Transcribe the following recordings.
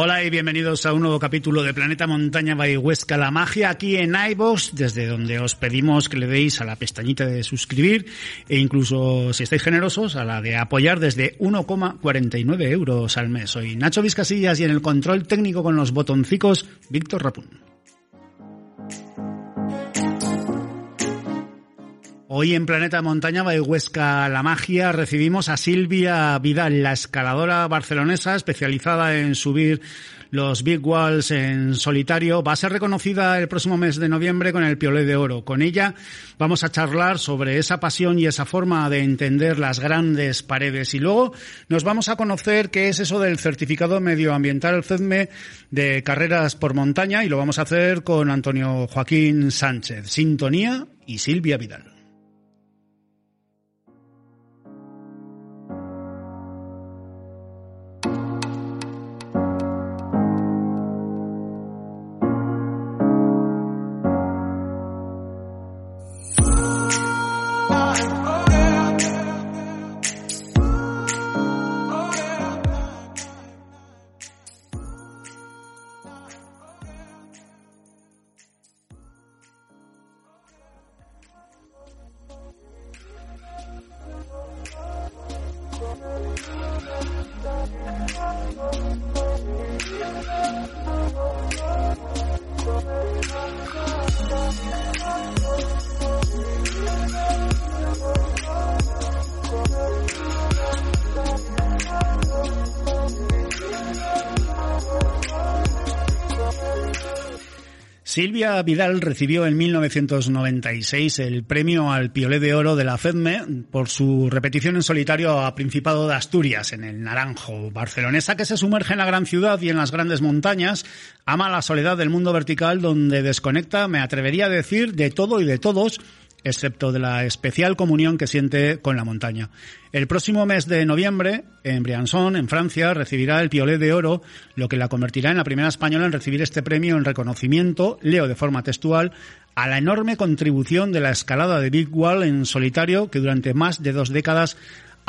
Hola y bienvenidos a un nuevo capítulo de Planeta Montaña by Huesca La Magia aquí en iVoox, desde donde os pedimos que le deis a la pestañita de suscribir e incluso, si estáis generosos, a la de apoyar desde 1,49 euros al mes. Soy Nacho Vizcasillas y en el control técnico con los botoncicos, Víctor Rapún. Hoy en Planeta Montaña by Huesca La Magia recibimos a Silvia Vidal, la escaladora barcelonesa especializada en subir los Big Walls en solitario. Va a ser reconocida el próximo mes de noviembre con el Piolet de Oro. Con ella vamos a charlar sobre esa pasión y esa forma de entender las grandes paredes. Y luego nos vamos a conocer qué es eso del certificado medioambiental CEDME de carreras por montaña y lo vamos a hacer con Antonio Joaquín Sánchez, Sintonía y Silvia Vidal. Thank you. Silvia Vidal recibió en 1996 el premio al Piolet de Oro de la FEDME por su repetición en solitario a Principado de Asturias, en el Naranjo. Barcelonesa que se sumerge en la gran ciudad y en las grandes montañas, ama la soledad del mundo vertical donde desconecta, me atrevería a decir, de todo y de todos, excepto de la especial comunión que siente con la montaña. El próximo mes de noviembre, en Briançon, en Francia, recibirá el Piolet de Oro, lo que la convertirá en la primera española en recibir este premio en reconocimiento, leo de forma textual, a la enorme contribución de la escalada de Big Wall en solitario que durante más de dos décadas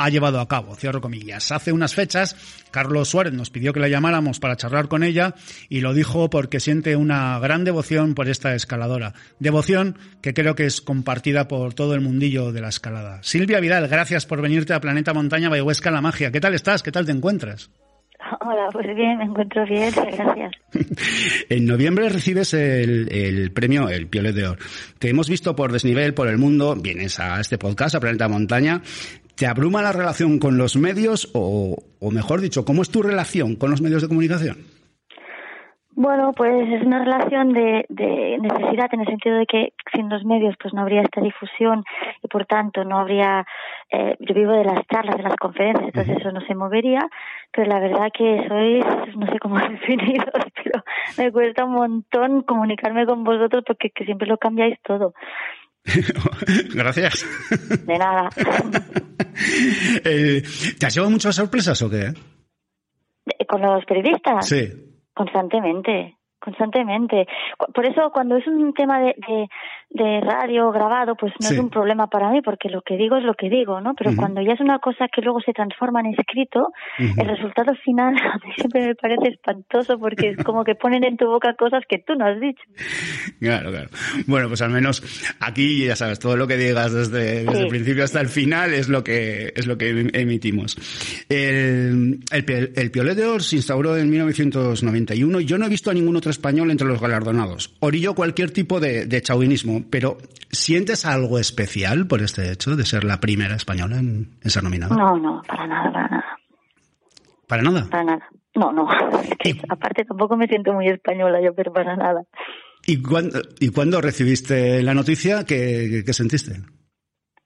ha llevado a cabo, cierro comillas. Hace unas fechas, Carlos Suárez nos pidió que la llamáramos para charlar con ella y lo dijo porque siente una gran devoción por esta escaladora. Devoción que creo que es compartida por todo el mundillo de la escalada. Silvia Vidal, gracias por venirte a Planeta Montaña Bayhuesca La Magia. ¿Qué tal estás? ¿Qué tal te encuentras? Hola, pues bien, me encuentro bien, gracias. en noviembre recibes el, el, premio, el Piolet de Oro. Te hemos visto por desnivel, por el mundo, vienes a este podcast, a Planeta Montaña. ¿Te abruma la relación con los medios o, o mejor dicho, cómo es tu relación con los medios de comunicación? Bueno, pues es una relación de, de, necesidad en el sentido de que sin los medios pues no habría esta difusión y por tanto no habría, eh, yo vivo de las charlas, de las conferencias, entonces eso no se movería, pero la verdad que sois, no sé cómo definiros, pero me cuesta un montón comunicarme con vosotros porque que siempre lo cambiáis todo. Gracias. De nada. eh, ¿Te has llevado muchas sorpresas o qué? ¿Con los periodistas? Sí. Constantemente, constantemente. Por eso cuando es un tema de, de, de radio grabado, pues no Sí. es un problema para mí, porque lo que digo es lo que digo, ¿no? Pero cuando ya es una cosa que luego se transforma en escrito, el resultado final a mí siempre me parece espantoso porque es como que ponen en tu boca cosas que tú no has dicho. Claro, claro. Bueno, pues al menos aquí, ya sabes, todo lo que digas desde, desde Sí. el principio hasta el final es lo que, es lo que em- emitimos. El, el, el Piolet de Oro se instauró en 1991 y yo no he visto a ningún otro español entre los galardonados. Orillo cualquier tipo de, de chauvinismo, pero ¿sientes algo especial por este hecho de ser la primera española en, en ser nominada? No, no, para nada, para nada, Para nada. para nada. No, no. Es que, aparte tampoco me siento muy española yo, pero para nada. ¿Y cuándo, ¿Y cuándo recibiste la noticia? ¿Qué, qué sentiste?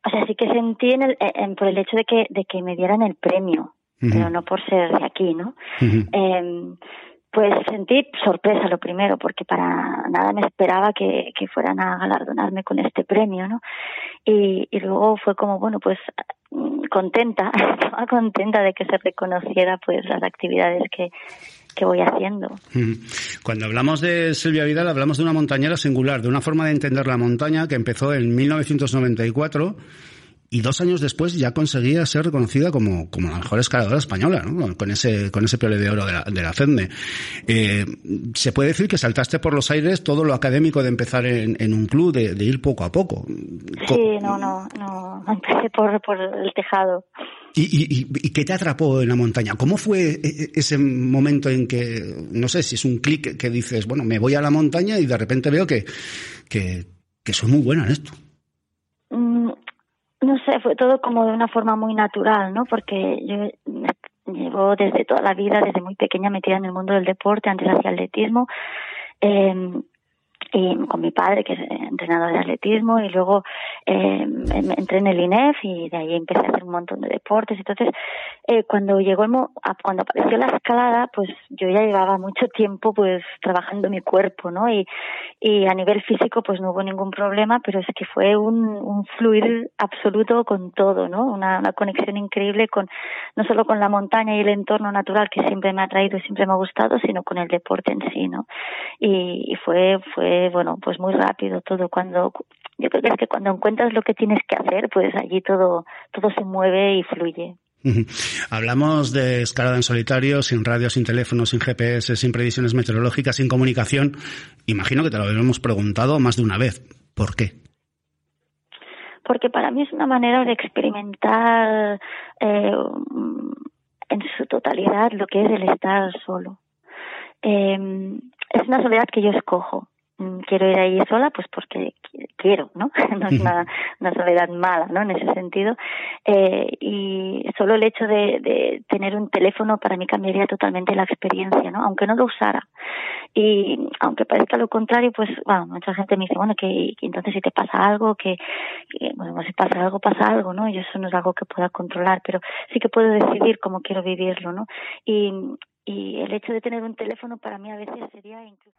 O sea, sí que sentí en el, en, por el hecho de que, de que me dieran el premio, pero no por ser de aquí, ¿no? eh, pues sentí sorpresa lo primero, porque para nada me esperaba que, que fueran a galardonarme con este premio, ¿no? Y, y luego fue como, bueno, pues contenta, estaba contenta de que se reconociera pues las actividades que, que voy haciendo. Cuando hablamos de Silvia Vidal, hablamos de una montañera singular, de una forma de entender la montaña que empezó en 1994 y dos años después ya conseguía ser reconocida como, como la mejor escaladora española, ¿no? con ese con ese de oro de la, de la FEDME. Eh, se puede decir que saltaste por los aires todo lo académico de empezar en, en un club, de, de, ir poco a poco. Sí, no, no, no, empecé por, por el tejado. ¿Y, y, ¿Y qué te atrapó en la montaña? ¿Cómo fue e, e, ese momento en que, no sé, si es un clic que dices, bueno, me voy a la montaña y de repente veo que, que, que soy muy buena en esto? Fue todo como de una forma muy natural, ¿no? Porque yo llevo desde toda la vida, desde muy pequeña metida en el mundo del deporte, antes hacía atletismo. Eh, y con mi padre, que es entrenador de atletismo, y luego eh, entré en el INEF y de ahí empecé a hacer un montón de deportes. Entonces, eh, cuando llegó el mo cuando apareció la escalada, pues yo ya llevaba mucho tiempo pues trabajando mi cuerpo, ¿no? Y, y a nivel físico pues no hubo ningún problema, pero es que fue un, un fluir absoluto con todo, ¿no? Una, conexión increíble con, no solo con la montaña y el entorno natural que siempre me ha traído y siempre me ha gustado, sino con el deporte en sí, ¿no? Y, y fue, fue bueno, pues muy rápido todo. Cuando yo creo que es que cuando encuentras lo que tienes que hacer, pues allí todo todo se mueve y fluye. Hablamos de escalada en solitario, sin radio, sin teléfono, sin GPS, sin previsiones meteorológicas, sin comunicación. Imagino que te lo habíamos preguntado más de una vez. ¿Por qué? Porque para mí es una manera de experimentar eh, en su totalidad lo que es el estar solo. Eh, es una soledad que yo escojo quiero ir ahí sola, pues porque quiero, ¿no? No es una, una soledad mala, ¿no? En ese sentido. Eh, y solo el hecho de, de tener un teléfono para mí cambiaría totalmente la experiencia, ¿no? Aunque no lo usara. Y aunque parezca lo contrario, pues, bueno, mucha gente me dice, bueno, que, que entonces si te pasa algo, que, que, bueno, si pasa algo, pasa algo, ¿no? Y eso no es algo que pueda controlar, pero sí que puedo decidir cómo quiero vivirlo, ¿no? Y, y el hecho de tener un teléfono para mí a veces sería incluso